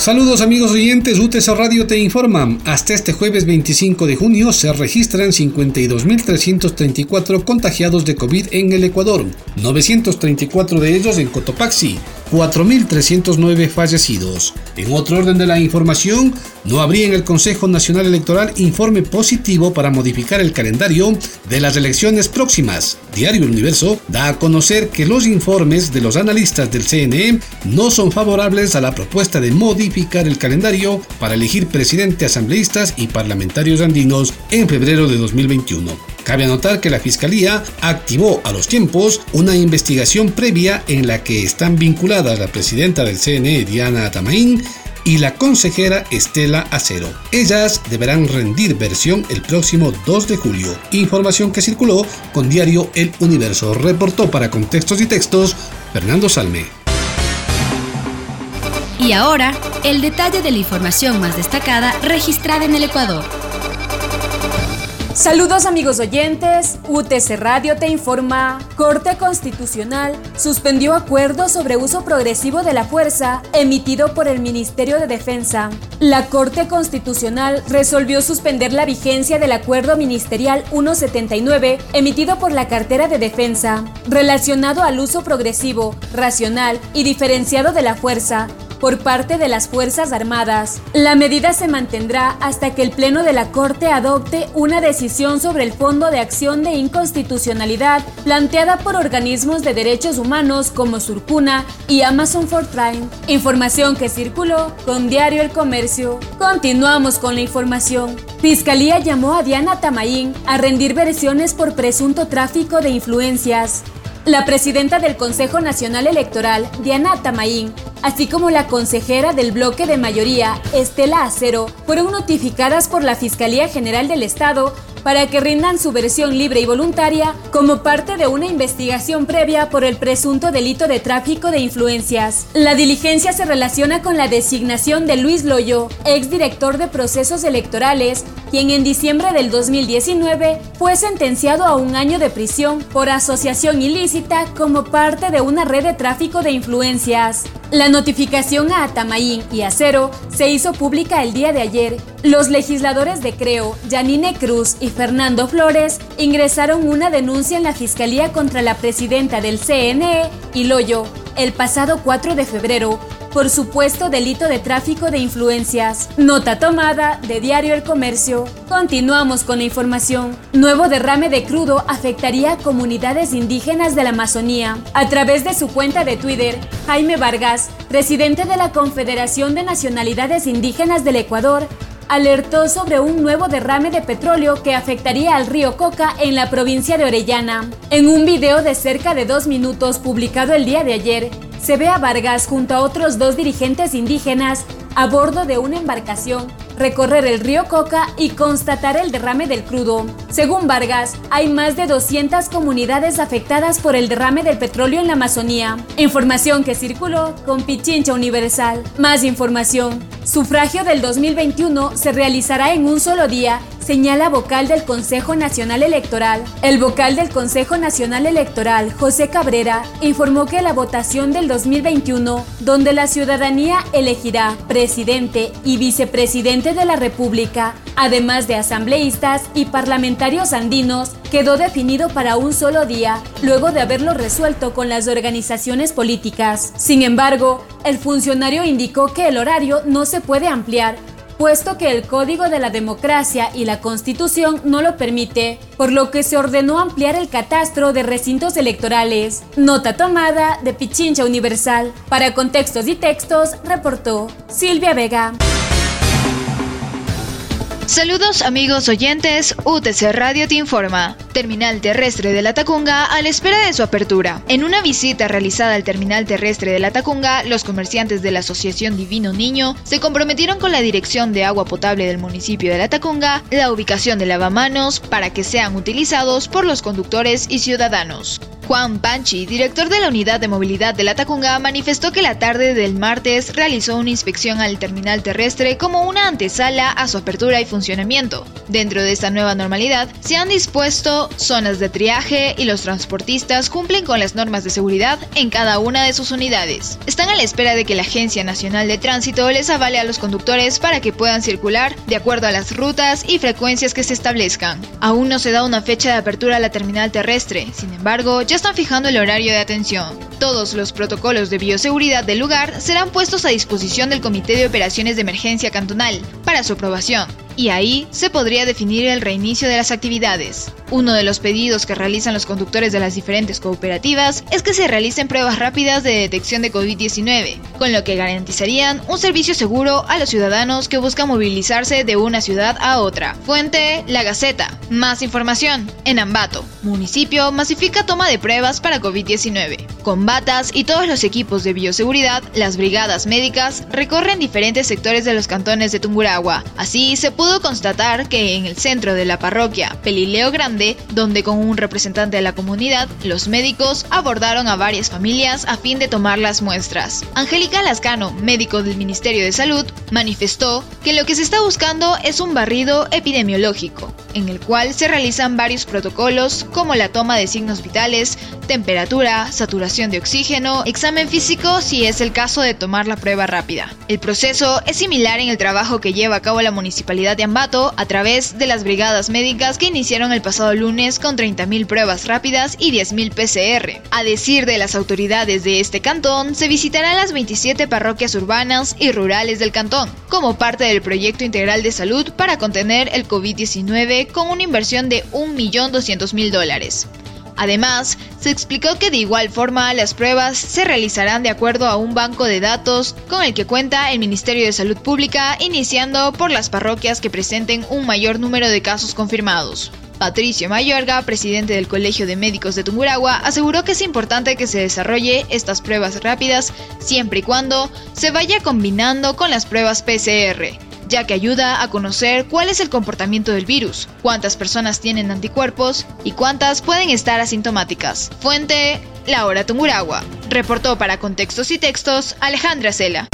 Saludos amigos oyentes, UTS Radio te informa. Hasta este jueves 25 de junio se registran 52.334 contagiados de COVID en el Ecuador, 934 de ellos en Cotopaxi, 4.309 fallecidos. En otro orden de la información, no habría en el Consejo Nacional Electoral informe positivo para modificar el calendario de las elecciones próximas. Diario Universo da a conocer que los informes de los analistas del CNE no son favorables a la propuesta de modificar el calendario para elegir presidente, asambleístas y parlamentarios andinos en febrero de 2021. Cabe anotar que la Fiscalía activó a los tiempos una investigación previa en la que están vinculadas la presidenta del CNE, Diana Atamaín, y la consejera Estela Acero. Ellas deberán rendir versión el próximo 2 de julio. Información que circuló con diario El Universo. Reportó para Contextos y Textos Fernando Salme. Y ahora, el detalle de la información más destacada registrada en el Ecuador. Saludos amigos oyentes, UTC Radio te informa, Corte Constitucional suspendió acuerdo sobre uso progresivo de la fuerza emitido por el Ministerio de Defensa. La Corte Constitucional resolvió suspender la vigencia del Acuerdo Ministerial 179 emitido por la Cartera de Defensa, relacionado al uso progresivo, racional y diferenciado de la fuerza por parte de las Fuerzas Armadas. La medida se mantendrá hasta que el Pleno de la Corte adopte una decisión sobre el Fondo de Acción de Inconstitucionalidad planteada por organismos de derechos humanos como Surcuna y Amazon Fortran. Información que circuló con Diario El Comercio. Continuamos con la información. Fiscalía llamó a Diana Tamaín a rendir versiones por presunto tráfico de influencias. La presidenta del Consejo Nacional Electoral, Diana Tamaín, así como la consejera del bloque de mayoría, Estela Acero, fueron notificadas por la Fiscalía General del Estado para que rindan su versión libre y voluntaria como parte de una investigación previa por el presunto delito de tráfico de influencias. La diligencia se relaciona con la designación de Luis Loyo, exdirector de procesos electorales, quien en diciembre del 2019 fue sentenciado a un año de prisión por asociación ilícita como parte de una red de tráfico de influencias. La notificación a Atamaín y Acero se hizo pública el día de ayer. Los legisladores de Creo, Janine Cruz y Fernando Flores ingresaron una denuncia en la Fiscalía contra la presidenta del CNE, Loyo el pasado 4 de febrero por supuesto delito de tráfico de influencias. Nota tomada de Diario El Comercio. Continuamos con la información. Nuevo derrame de crudo afectaría a comunidades indígenas de la Amazonía. A través de su cuenta de Twitter, Jaime Vargas, presidente de la Confederación de Nacionalidades Indígenas del Ecuador, alertó sobre un nuevo derrame de petróleo que afectaría al río Coca en la provincia de Orellana. En un video de cerca de dos minutos publicado el día de ayer, se ve a Vargas junto a otros dos dirigentes indígenas a bordo de una embarcación, recorrer el río Coca y constatar el derrame del crudo. Según Vargas, hay más de 200 comunidades afectadas por el derrame del petróleo en la Amazonía. Información que circuló con Pichincha Universal. Más información. Sufragio del 2021 se realizará en un solo día señala vocal del Consejo Nacional Electoral. El vocal del Consejo Nacional Electoral, José Cabrera, informó que la votación del 2021, donde la ciudadanía elegirá presidente y vicepresidente de la República, además de asambleístas y parlamentarios andinos, quedó definido para un solo día, luego de haberlo resuelto con las organizaciones políticas. Sin embargo, el funcionario indicó que el horario no se puede ampliar puesto que el Código de la Democracia y la Constitución no lo permite, por lo que se ordenó ampliar el catastro de recintos electorales. Nota tomada de Pichincha Universal. Para contextos y textos, reportó Silvia Vega. Saludos amigos oyentes, UTC Radio te informa. Terminal terrestre de la Tacunga a la espera de su apertura. En una visita realizada al terminal terrestre de la Tacunga, los comerciantes de la Asociación Divino Niño se comprometieron con la dirección de agua potable del municipio de la Tacunga, la ubicación de lavamanos para que sean utilizados por los conductores y ciudadanos. Juan Panchi, director de la Unidad de Movilidad de la Tacunga, manifestó que la tarde del martes realizó una inspección al terminal terrestre como una antesala a su apertura y funcionamiento. Dentro de esta nueva normalidad, se han dispuesto zonas de triaje y los transportistas cumplen con las normas de seguridad en cada una de sus unidades. Están a la espera de que la Agencia Nacional de Tránsito les avale a los conductores para que puedan circular de acuerdo a las rutas y frecuencias que se establezcan. Aún no se da una fecha de apertura a la terminal terrestre, sin embargo, ya están fijando el horario de atención. Todos los protocolos de bioseguridad del lugar serán puestos a disposición del Comité de Operaciones de Emergencia Cantonal para su aprobación y ahí se podría definir el reinicio de las actividades. Uno de los pedidos que realizan los conductores de las diferentes cooperativas es que se realicen pruebas rápidas de detección de COVID-19, con lo que garantizarían un servicio seguro a los ciudadanos que buscan movilizarse de una ciudad a otra. Fuente, La Gaceta. Más información. En Ambato, municipio masifica toma de pruebas para COVID-19. Con batas y todos los equipos de bioseguridad, las brigadas médicas recorren diferentes sectores de los cantones de Tunguragua. Así se pudo constatar que en el centro de la parroquia Pelileo Grande, donde con un representante de la comunidad, los médicos abordaron a varias familias a fin de tomar las muestras. Angélica Lascano, médico del Ministerio de Salud, manifestó que lo que se está buscando es un barrido epidemiológico, en el cual se realizan varios protocolos como la toma de signos vitales, temperatura, saturación de oxígeno, examen físico si es el caso de tomar la prueba rápida. El proceso es similar en el trabajo que lleva a cabo la municipalidad de Ambato a través de las brigadas médicas que iniciaron el pasado lunes con 30.000 pruebas rápidas y 10.000 PCR. A decir de las autoridades de este cantón, se visitarán las 27 parroquias urbanas y rurales del cantón, como parte del proyecto integral de salud para contener el COVID-19 con una inversión de 1.200.000 dólares. Además, se explicó que de igual forma las pruebas se realizarán de acuerdo a un banco de datos con el que cuenta el Ministerio de Salud Pública, iniciando por las parroquias que presenten un mayor número de casos confirmados. Patricio Mayorga, presidente del Colegio de Médicos de Tumuragua, aseguró que es importante que se desarrolle estas pruebas rápidas siempre y cuando se vaya combinando con las pruebas PCR ya que ayuda a conocer cuál es el comportamiento del virus, cuántas personas tienen anticuerpos y cuántas pueden estar asintomáticas. Fuente, Laura Tunguragua. Reportó para Contextos y Textos Alejandra Cela.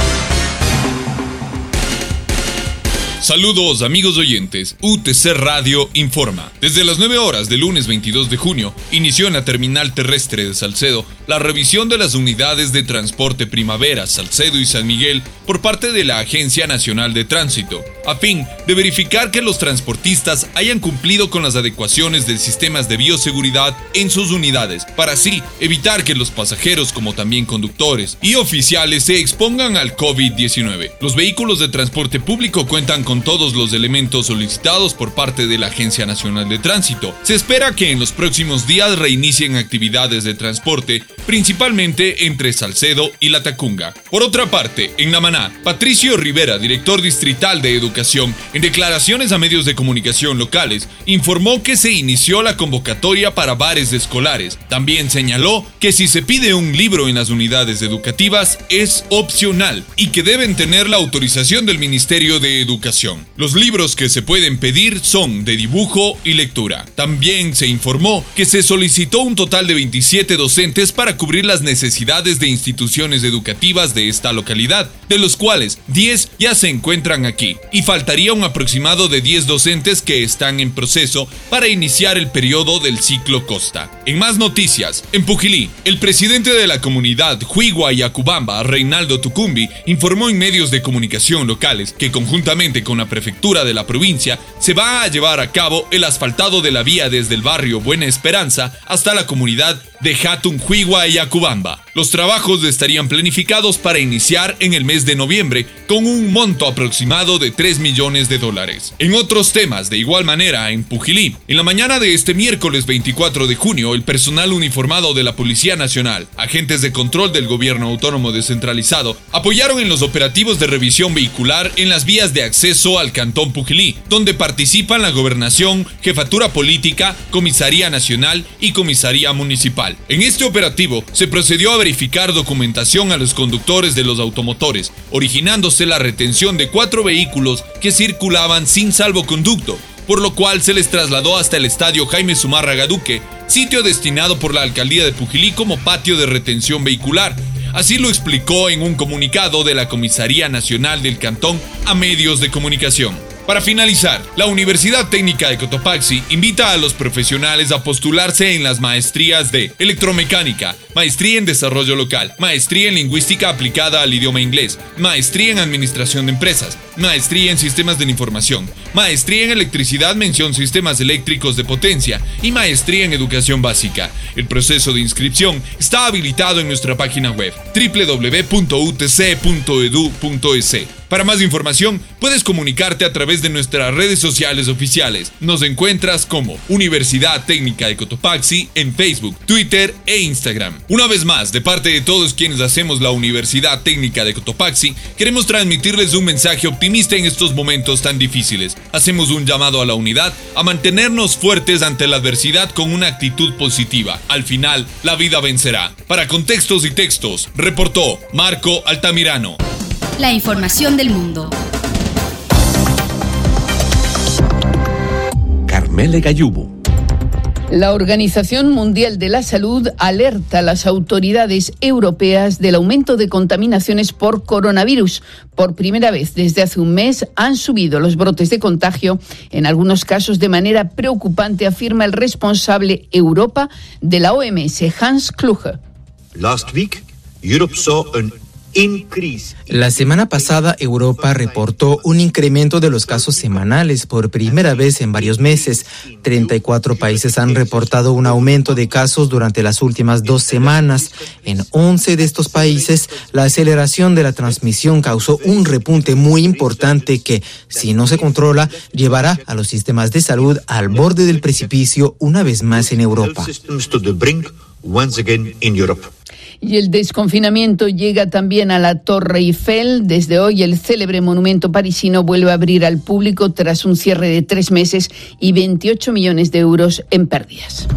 Saludos amigos oyentes, UTC Radio informa. Desde las 9 horas del lunes 22 de junio inició en la terminal terrestre de Salcedo la revisión de las unidades de transporte Primavera, Salcedo y San Miguel por parte de la Agencia Nacional de Tránsito, a fin de verificar que los transportistas hayan cumplido con las adecuaciones de sistemas de bioseguridad en sus unidades, para así evitar que los pasajeros como también conductores y oficiales se expongan al COVID-19. Los vehículos de transporte público cuentan con todos los elementos solicitados por parte de la Agencia Nacional de Tránsito. Se espera que en los próximos días reinicien actividades de transporte, principalmente entre Salcedo y La Tacunga. Por otra parte, en Namaná, Patricio Rivera, director distrital de Educación, en declaraciones a medios de comunicación locales, informó que se inició la convocatoria para bares escolares. También señaló que si se pide un libro en las unidades educativas es opcional y que deben tener la autorización del Ministerio de Educación. Los libros que se pueden pedir son de dibujo y lectura. También se informó que se solicitó un total de 27 docentes para cubrir las necesidades de instituciones educativas de esta localidad, de los cuales 10 ya se encuentran aquí, faltaría un aproximado de 10 docentes que están en proceso para iniciar el periodo del ciclo Costa. En más noticias, en Pujilí, el presidente de la comunidad Huigua y Acubamba, Reinaldo Tucumbi, informó en medios de comunicación locales que conjuntamente con la prefectura de la provincia, se va a llevar a cabo el asfaltado de la vía desde el barrio Buena Esperanza hasta la comunidad de Jatunjuigua y Acubamba. Los trabajos estarían planificados para iniciar en el mes de noviembre con un monto aproximado de 3 millones de dólares. En otros temas, de igual manera, en Pujilí, en la mañana de este miércoles 24 de junio, el personal uniformado de la Policía Nacional, agentes de control del gobierno autónomo descentralizado, apoyaron en los operativos de revisión vehicular en las vías de acceso al Cantón Pujilí, donde participan la gobernación, jefatura política, comisaría nacional y comisaría municipal. En este operativo se procedió a verificar documentación a los conductores de los automotores, originándose la retención de cuatro vehículos que circulaban sin salvoconducto por lo cual se les trasladó hasta el estadio Jaime Zumárraga Duque, sitio destinado por la alcaldía de Pujilí como patio de retención vehicular. Así lo explicó en un comunicado de la Comisaría Nacional del Cantón a medios de comunicación. Para finalizar, la Universidad Técnica de Cotopaxi invita a los profesionales a postularse en las maestrías de electromecánica, maestría en desarrollo local, maestría en lingüística aplicada al idioma inglés, maestría en administración de empresas, maestría en sistemas de la información, maestría en electricidad mención sistemas eléctricos de potencia y maestría en educación básica. El proceso de inscripción está habilitado en nuestra página web www.utc.edu.es. Para más información, puedes comunicarte a través de nuestras redes sociales oficiales. Nos encuentras como Universidad Técnica de Cotopaxi en Facebook, Twitter e Instagram. Una vez más, de parte de todos quienes hacemos la Universidad Técnica de Cotopaxi, queremos transmitirles un mensaje optimista en estos momentos tan difíciles. Hacemos un llamado a la unidad, a mantenernos fuertes ante la adversidad con una actitud positiva. Al final, la vida vencerá. Para contextos y textos, reportó Marco Altamirano la información del mundo. Carmele Gallubo. La Organización Mundial de la Salud alerta a las autoridades europeas del aumento de contaminaciones por coronavirus. Por primera vez desde hace un mes han subido los brotes de contagio, en algunos casos de manera preocupante, afirma el responsable Europa de la OMS, Hans Kluge. Last week, Europe saw an la semana pasada Europa reportó un incremento de los casos semanales por primera vez en varios meses. 34 países han reportado un aumento de casos durante las últimas dos semanas. En 11 de estos países, la aceleración de la transmisión causó un repunte muy importante que, si no se controla, llevará a los sistemas de salud al borde del precipicio una vez más en Europa. Y el desconfinamiento llega también a la Torre Eiffel. Desde hoy el célebre monumento parisino vuelve a abrir al público tras un cierre de tres meses y 28 millones de euros en pérdidas.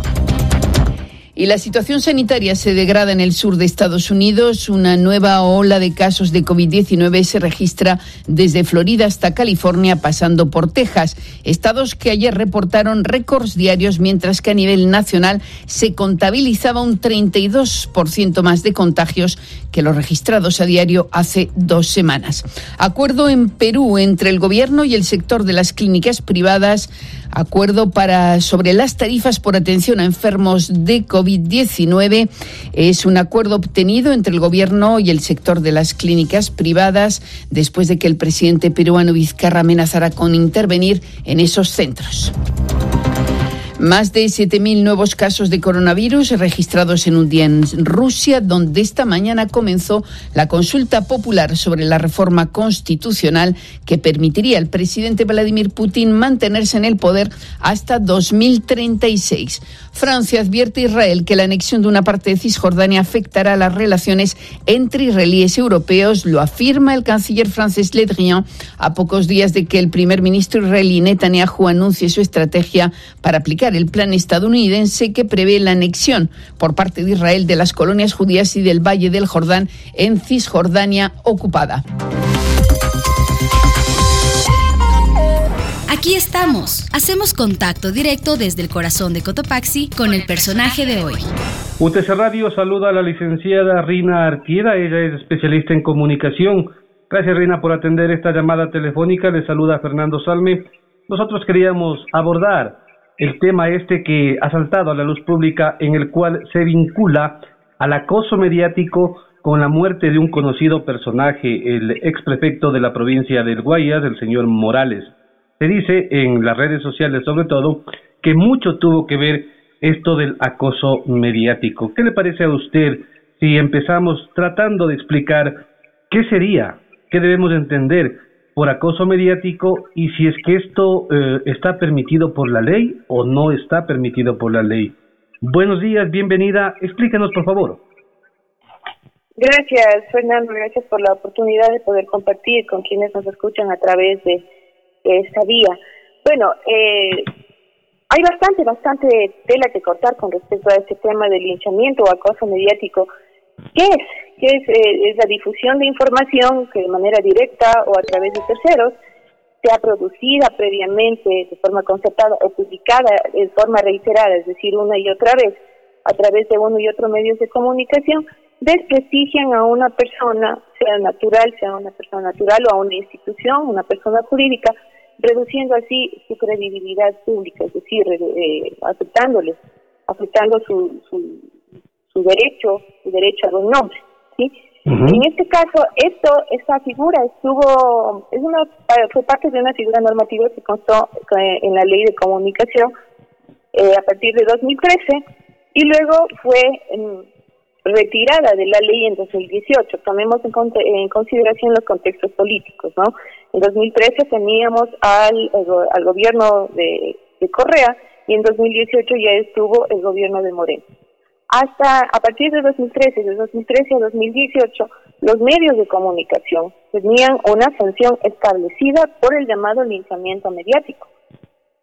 Y la situación sanitaria se degrada en el sur de Estados Unidos. Una nueva ola de casos de COVID-19 se registra desde Florida hasta California, pasando por Texas. Estados que ayer reportaron récords diarios, mientras que a nivel nacional se contabilizaba un 32% más de contagios que los registrados a diario hace dos semanas. Acuerdo en Perú entre el gobierno y el sector de las clínicas privadas acuerdo para sobre las tarifas por atención a enfermos de COVID-19. Es un acuerdo obtenido entre el gobierno y el sector de las clínicas privadas después de que el presidente peruano Vizcarra amenazara con intervenir en esos centros. Más de 7.000 nuevos casos de coronavirus registrados en un día en Rusia, donde esta mañana comenzó la consulta popular sobre la reforma constitucional que permitiría al presidente Vladimir Putin mantenerse en el poder hasta 2036. Francia advierte a Israel que la anexión de una parte de Cisjordania afectará las relaciones entre israelíes y europeos, lo afirma el canciller francés Le Drian a pocos días de que el primer ministro israelí Netanyahu anuncie su estrategia para aplicar el plan estadounidense que prevé la anexión por parte de Israel de las colonias judías y del Valle del Jordán en Cisjordania ocupada. Aquí estamos. Hacemos contacto directo desde el corazón de Cotopaxi con el personaje de hoy. UTC Radio saluda a la licenciada Rina Artieda. Ella es especialista en comunicación. Gracias, Rina, por atender esta llamada telefónica. Le saluda Fernando Salme. Nosotros queríamos abordar el tema este que ha saltado a la luz pública en el cual se vincula al acoso mediático con la muerte de un conocido personaje, el ex prefecto de la provincia del Guayas, el señor Morales. Se dice en las redes sociales sobre todo que mucho tuvo que ver esto del acoso mediático. ¿Qué le parece a usted si empezamos tratando de explicar qué sería, qué debemos entender por acoso mediático y si es que esto eh, está permitido por la ley o no está permitido por la ley? Buenos días, bienvenida. Explíquenos, por favor. Gracias, Fernando. Gracias por la oportunidad de poder compartir con quienes nos escuchan a través de esta vía. Bueno, eh, hay bastante, bastante tela que cortar con respecto a este tema del linchamiento o acoso mediático. ¿Qué es? ¿Qué es? Eh, es la difusión de información que de manera directa o a través de terceros sea producida previamente de forma concertada o publicada de forma reiterada, es decir, una y otra vez, a través de uno y otro medios de comunicación, desprestigian a una persona, sea natural, sea una persona natural o a una institución, una persona jurídica, reduciendo así su credibilidad pública, es decir, eh, afectándoles, afectando su, su, su derecho, su derecho a un nombre, ¿sí? En este caso, esto, esta figura estuvo, es una, fue parte de una figura normativa que constó eh, en la ley de comunicación eh, a partir de 2013 y luego fue em, retirada de la ley en 2018. Tomemos en, en, consideración los contextos políticos, ¿no? En 2013 teníamos al, al gobierno de, de Correa y en 2018 ya estuvo el gobierno de Moreno. Hasta a partir de 2013, de 2013 a 2018, los medios de comunicación tenían una sanción establecida por el llamado linchamiento mediático.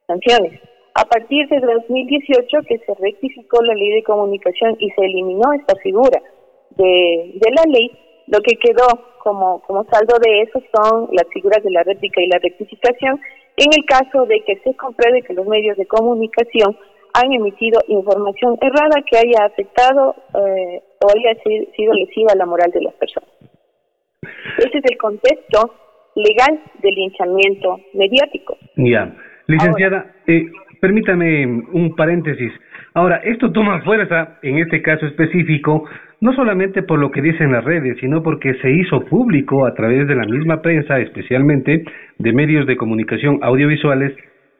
Sanciones. A partir de 2018 que se rectificó la ley de comunicación y se eliminó esta figura de, la ley, lo que quedó como saldo de eso son las figuras de la réplica y la rectificación en el caso de que se compruebe que los medios de comunicación han emitido información errada que haya afectado eh, o haya sido lesiva a la moral de las personas. Ese es el contexto legal del linchamiento mediático. Ya, licenciada, eh, permítame un paréntesis. Ahora, esto toma fuerza, en este caso específico, no solamente por lo que dicen las redes, sino porque se hizo público a través de la misma prensa, especialmente de medios de comunicación audiovisuales,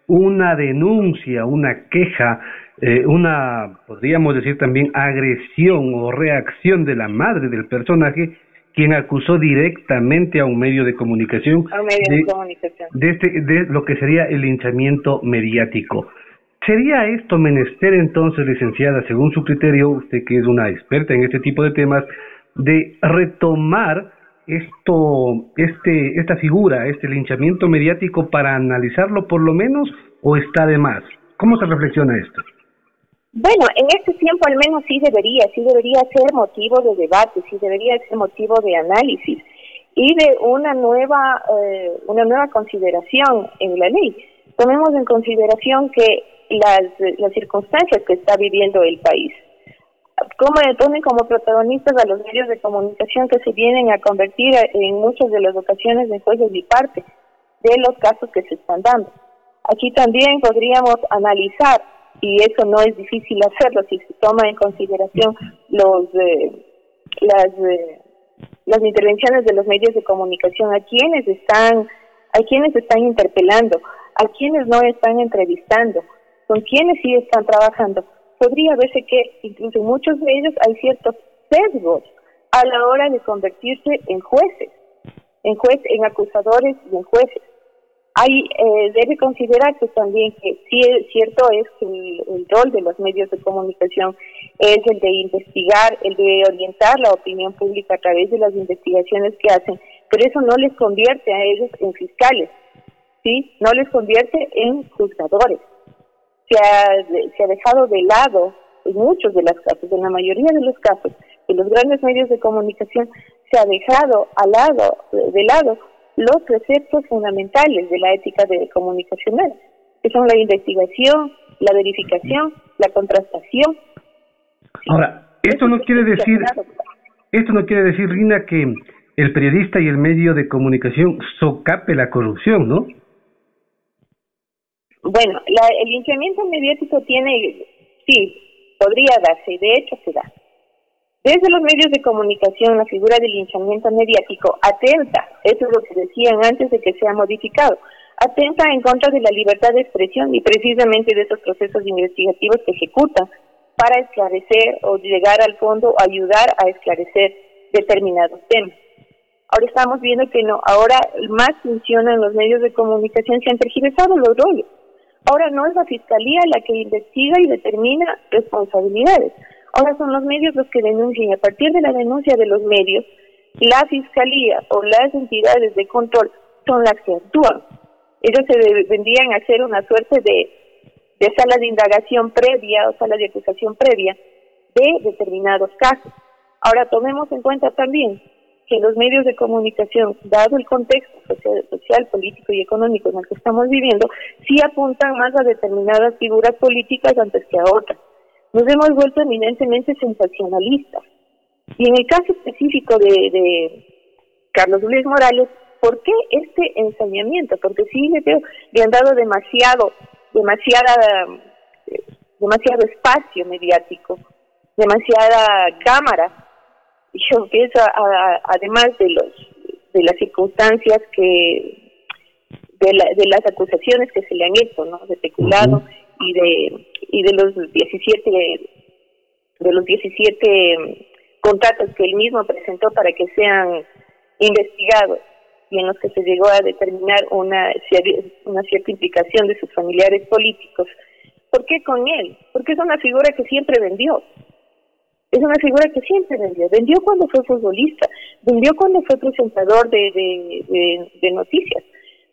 una denuncia, una queja, eh, una, podríamos decir también, agresión o reacción de la madre del personaje, quien acusó directamente a un medio de comunicación, de, este, de lo que sería el linchamiento mediático. ¿Sería esto menester entonces, licenciada, según su criterio, usted que es una experta en este tipo de temas, de retomar esto, este, esta figura, este linchamiento mediático para analizarlo por lo menos o está de más? ¿Cómo se reflexiona esto? Bueno, en este tiempo al menos sí debería, sí debería ser motivo de debate, sí debería ser motivo de análisis y de una nueva, eh, una nueva consideración en la ley. Tomemos en consideración que las, las circunstancias que está viviendo el país, cómo ponen como protagonistas a los medios de comunicación que se vienen a convertir en muchas de las ocasiones en jueces y parte de los casos que se están dando. Aquí también podríamos analizar, y eso no es difícil hacerlo si se toma en consideración los eh, las eh, las intervenciones de los medios de comunicación, a quienes están a quienes están interpelando, a quienes no están entrevistando, con quienes sí están trabajando podría verse que incluso muchos de ellos hay ciertos sesgos a la hora de convertirse en jueces, en juez, en acusadores y en jueces. Hay, eh, debe considerarse también que sí, cierto es que el, rol de los medios de comunicación es el de investigar, el de orientar la opinión pública a través de las investigaciones que hacen, pero eso no les convierte a ellos en fiscales, ¿sí? No les convierte en juzgadores se ha, se ha dejado de lado en muchos de los casos, en la mayoría de los casos, en los grandes medios de comunicación se ha dejado al lado, de lado los preceptos fundamentales de la ética de comunicacional, que son la investigación, la verificación, la contrastación. Ahora, esto no quiere decir, esto no quiere decir, Rina, que el periodista y el medio de comunicación socape la corrupción, ¿no? Bueno, la, el linchamiento mediático tiene, sí, podría darse, de hecho se da. Desde los medios de comunicación, la figura del linchamiento mediático atenta, eso es lo que decían antes de que sea modificado, atenta en contra de la libertad de expresión y precisamente de esos procesos investigativos que ejecutan para esclarecer o llegar al fondo o ayudar a esclarecer determinados temas. Ahora estamos viendo que no, ahora más funcionan los medios de comunicación, se han tergiversado los roles. Ahora no es la fiscalía la que investiga y determina responsabilidades. Ahora son los medios los que denuncian y a partir de la denuncia de los medios, la fiscalía o las entidades de control son las que actúan. Ellos se vendrían a hacer una suerte de, de sala de indagación previa o sala de acusación previa de determinados casos. Ahora tomemos en cuenta también que los medios de comunicación, dado el contexto social, político y económico en el que estamos viviendo, sí apuntan más a determinadas figuras políticas antes que a otras. Nos hemos vuelto eminentemente sensacionalistas. Y en el caso específico de, Carlos Luis Morales, ¿por qué este ensañamiento? Porque sí le, veo, le han dado demasiado, demasiada, demasiado espacio mediático, demasiada cámara yo pienso, además de los de las circunstancias que de, de las acusaciones que se le han hecho, ¿no? De peculado y de y de los 17 de los 17 contratos que él mismo presentó para que sean investigados y en los que se llegó a determinar una, una cierta implicación de sus familiares políticos. ¿Por qué con él? Porque es una figura que siempre vendió es una figura que siempre vendió. Vendió cuando fue futbolista, vendió cuando fue presentador de, noticias,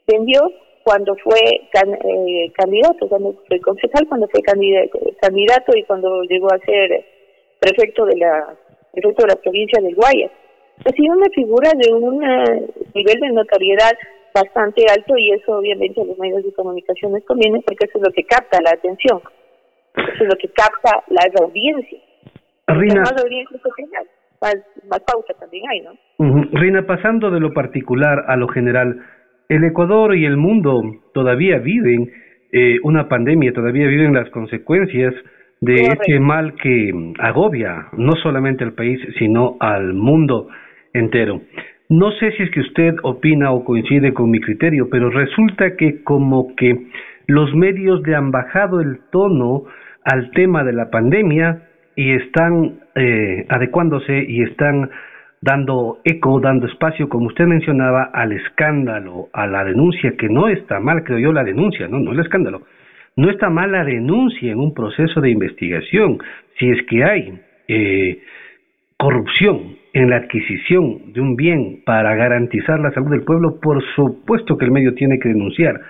vendió cuando fue eh, candidato, cuando fue concejal, cuando fue candidato y cuando llegó a ser prefecto de la prefecto de la provincia del Guayas. Ha sido una figura de un nivel de notoriedad bastante alto y eso obviamente a los medios de comunicación les conviene porque eso es lo que capta la atención, eso es lo que capta la audiencia. Rina, Rina, pasando de lo particular a lo general, el Ecuador y el mundo todavía viven eh, una pandemia, todavía viven las consecuencias de este mal que agobia no solamente al país, sino al mundo entero. No sé si es que usted opina o coincide con mi criterio, pero resulta que como que los medios le han bajado el tono al tema de la pandemia y están eh, adecuándose y están dando eco, dando espacio, como usted mencionaba, al escándalo, a la denuncia, que no está mal, creo yo, la denuncia, no, no el escándalo. No está mal la denuncia en un proceso de investigación. Si es que hay eh, corrupción en la adquisición de un bien para garantizar la salud del pueblo, por supuesto que el medio tiene que denunciar.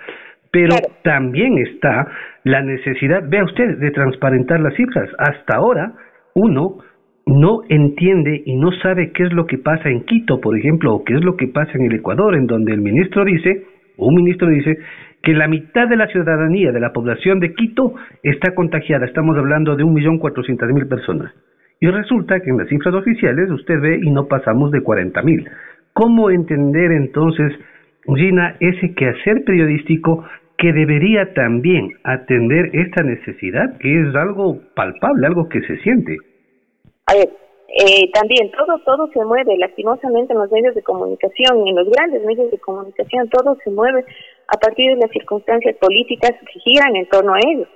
Pero también está la necesidad, vea usted, de transparentar las cifras. Hasta ahora, uno no entiende y no sabe qué es lo que pasa en Quito, por ejemplo, o qué es lo que pasa en el Ecuador, en donde el ministro dice, o un ministro dice, que la mitad de la ciudadanía, de la población de Quito, está contagiada. Estamos hablando de un millón cuatrocientas mil personas. Y resulta que en las cifras oficiales usted ve y no pasamos de cuarenta mil. ¿Cómo entender entonces, Gina, ese quehacer periodístico que debería también atender esta necesidad, que es algo palpable, algo que se siente. A ver, eh, también todo todo se mueve, lastimosamente en los medios de comunicación, en los grandes medios de comunicación, todo se mueve a partir de las circunstancias políticas que giran en torno a ellos.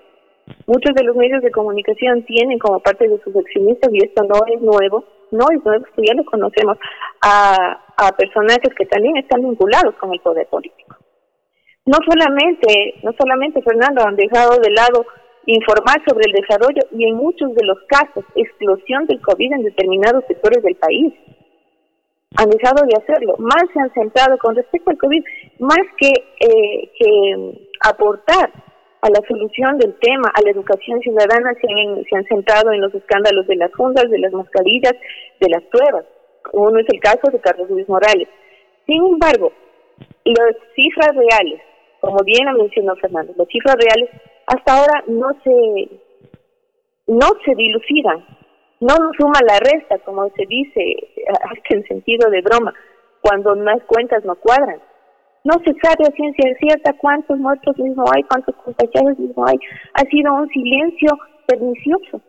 Muchos de los medios de comunicación tienen como parte de sus accionistas, y esto no es nuevo, no es nuevo, ya lo conocemos, a, a personajes que también están vinculados con el poder político no solamente, no solamente Fernando han dejado de lado informar sobre el desarrollo y en muchos de los casos explosión del COVID en determinados sectores del país. Han dejado de hacerlo. Más se han centrado con respecto al COVID, más que, eh, que aportar a la solución del tema, a la educación ciudadana, se han, se han centrado en los escándalos de las fundas, de las mascarillas, de las pruebas, como no es el caso de Carlos Luis Morales. Sin embargo, las cifras reales como bien ha mencionado Fernando, las cifras reales hasta ahora no se no se dilucidan, no suma la resta, como se dice en sentido de broma, cuando más cuentas no cuadran. No se sabe a ciencia cierta cuántos muertos mismo hay, cuántos contagiados mismo hay. Ha sido un silencio pernicioso.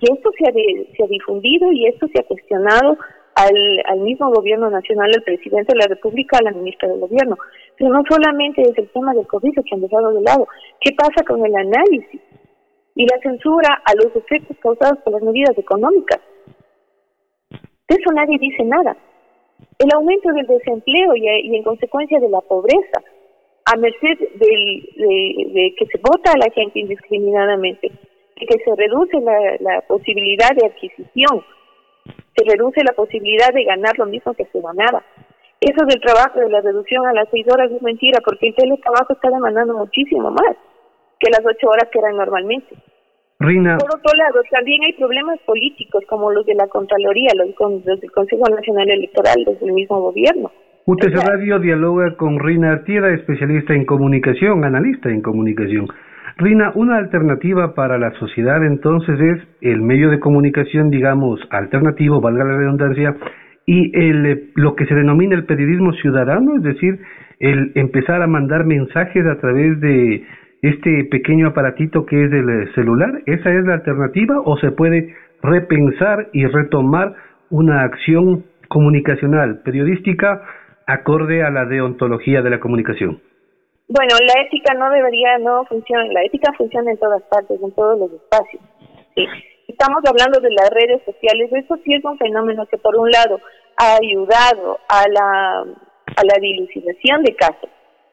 Y esto se ha, se ha difundido y esto se ha cuestionado al, al mismo gobierno nacional, al presidente de la República, a la ministra del gobierno. Pero no solamente es el tema del COVID que han dejado de lado. ¿Qué pasa con el análisis y la censura a los efectos causados por las medidas económicas? De eso nadie dice nada. El aumento del desempleo y, en consecuencia de la pobreza, a merced del, de, que se vota a la gente indiscriminadamente, de que se reduce la posibilidad de adquisición, se reduce la posibilidad de ganar lo mismo que se ganaba. Eso del trabajo, de la reducción a las seis horas es mentira, porque el teletrabajo está demandando muchísimo más que las ocho horas que eran normalmente. Rina. Por otro lado, también hay problemas políticos como los de la Contraloría, los, los del Consejo Nacional Electoral, los del mismo gobierno. UTC Radio dialoga con Rina Artieda, especialista en comunicación, analista en comunicación. Rina, una alternativa para la sociedad entonces es el medio de comunicación, digamos, alternativo, valga la redundancia, y el, lo que se denomina el periodismo ciudadano, es decir, el empezar a mandar mensajes a través de este pequeño aparatito que es el celular, ¿esa es la alternativa o se puede repensar y retomar una acción comunicacional, periodística, acorde a la deontología de la comunicación? Bueno, la ética no debería, no funciona, la ética funciona en todas partes, en todos los espacios. Estamos hablando de las redes sociales, eso sí es un fenómeno que por un lado ha ayudado a la, a la dilucidación de casos,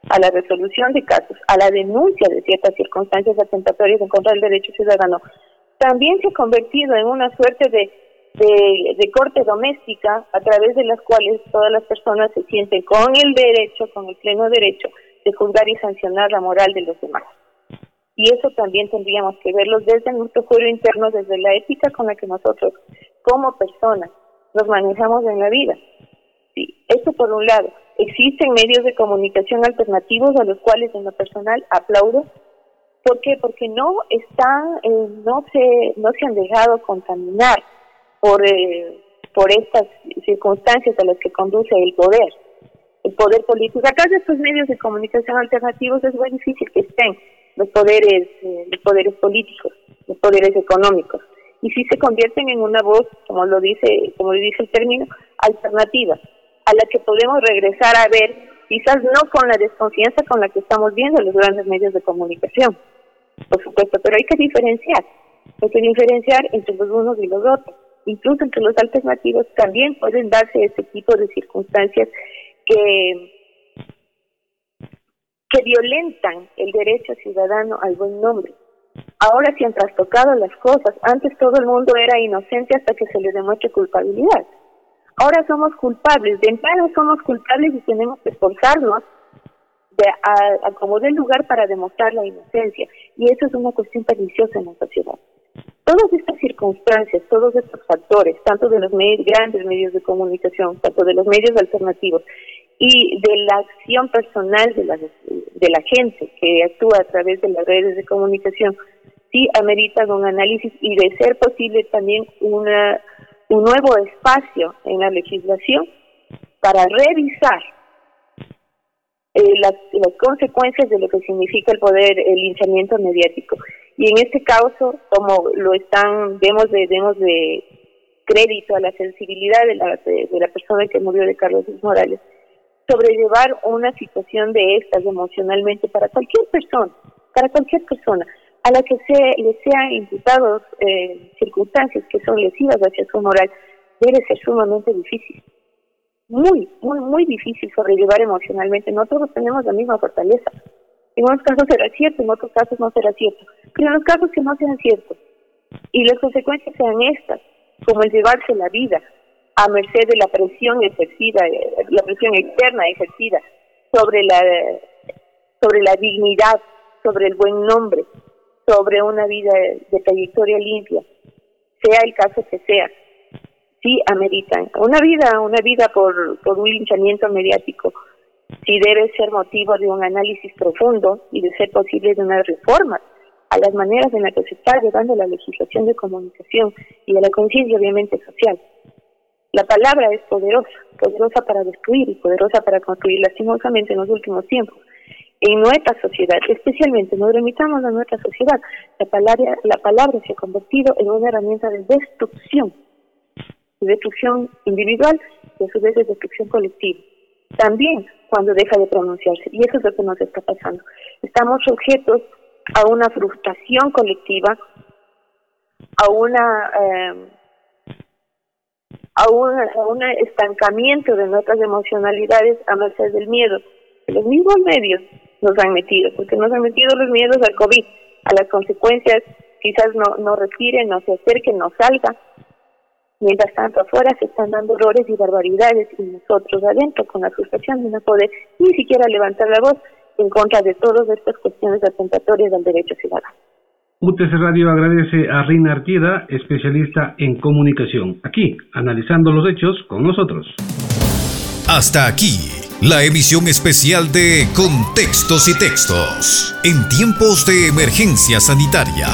a la resolución de casos, a la denuncia de ciertas circunstancias atentatorias en contra del derecho ciudadano, también se ha convertido en una suerte de, de, corte doméstica a través de las cuales todas las personas se sienten con el derecho, con el pleno derecho de juzgar y sancionar la moral de los demás. Y eso también tendríamos que verlo desde nuestro fuero interno, desde la ética con la que nosotros, como personas, nos manejamos en la vida. Sí, eso por un lado. Existen medios de comunicación alternativos a los cuales en lo personal aplaudo. ¿Por qué? Porque no están, eh, no se, no se han dejado contaminar por, eh, por estas circunstancias a las que conduce el poder, poder político. Acá de estos medios de comunicación alternativos es muy difícil que estén los poderes, eh, los poderes políticos, los poderes económicos y si se convierten en una voz, como lo dice, como dice el término, alternativa a la que podemos regresar a ver, quizás no con la desconfianza con la que estamos viendo los grandes medios de comunicación, por supuesto, pero hay que diferenciar, hay que diferenciar entre los unos y los otros. Incluso entre los alternativos también pueden darse este tipo de circunstancias que, violentan el derecho ciudadano al buen nombre. Ahora se han trastocado las cosas. Antes todo el mundo era inocente hasta que se le demuestre culpabilidad. Ahora somos culpables, de entrada somos culpables y tenemos que esforzarnos de, a, como del lugar para demostrar la inocencia. Y eso es una cuestión perniciosa en la sociedad. Todas estas circunstancias, todos estos factores, tanto de los grandes medios de comunicación, tanto de los medios alternativos y de la acción personal de la, de la gente que actúa a través de las redes de comunicación, sí ameritan un análisis y de ser posible también una un nuevo espacio en la legislación para revisar eh, las, consecuencias de lo que significa el poder, el linchamiento mediático. Y en este caso, como lo están, demos de, demos de crédito a la sensibilidad de la, de, la persona que murió de Carlos Morales, sobrellevar una situación de estas emocionalmente para cualquier persona, para cualquier persona, a la que se le sean imputados eh, circunstancias que son lesivas hacia su moral, debe ser sumamente difícil. Muy, muy, muy difícil sobrellevar emocionalmente. No todos tenemos la misma fortaleza. En unos casos será cierto, en otros casos no será cierto. Pero en los casos que no sean ciertos y las consecuencias sean estas, como el llevarse la vida a merced de la presión ejercida, eh, la presión externa ejercida sobre la, sobre la dignidad, sobre el buen nombre, sobre una vida de trayectoria limpia, sea el caso que sea, sí ameritan. Una vida, una vida por, por un linchamiento mediático, sí debe ser motivo de un análisis profundo y de ser posible de una reforma a las maneras en las que se está llevando la legislación de comunicación y de la conciencia obviamente social. La palabra es poderosa, poderosa para destruir y poderosa para construir lastimosamente en los últimos tiempos en nuestra sociedad, especialmente nos remitamos a nuestra sociedad, la palabra, la palabra se ha convertido en una herramienta de destrucción, de destrucción individual y a su vez de destrucción colectiva. También cuando deja de pronunciarse, y eso es lo que nos está pasando. Estamos sujetos a una frustración colectiva, a una eh, a un, a un estancamiento de nuestras emocionalidades a merced del miedo. Los mismos medios nos han metido, porque nos han metido los miedos al COVID, a las consecuencias, quizás no, no respiren, no se acerquen, no salga. Mientras tanto, afuera se están dando horrores y barbaridades y nosotros adentro, con la frustración de no poder ni siquiera levantar la voz en contra de todas estas cuestiones atentatorias del derecho ciudadano. UTC Radio agradece a Rina Artieda, especialista en comunicación, aquí, analizando los hechos con nosotros. Hasta aquí, la emisión especial de Contextos y Textos, en tiempos de emergencia sanitaria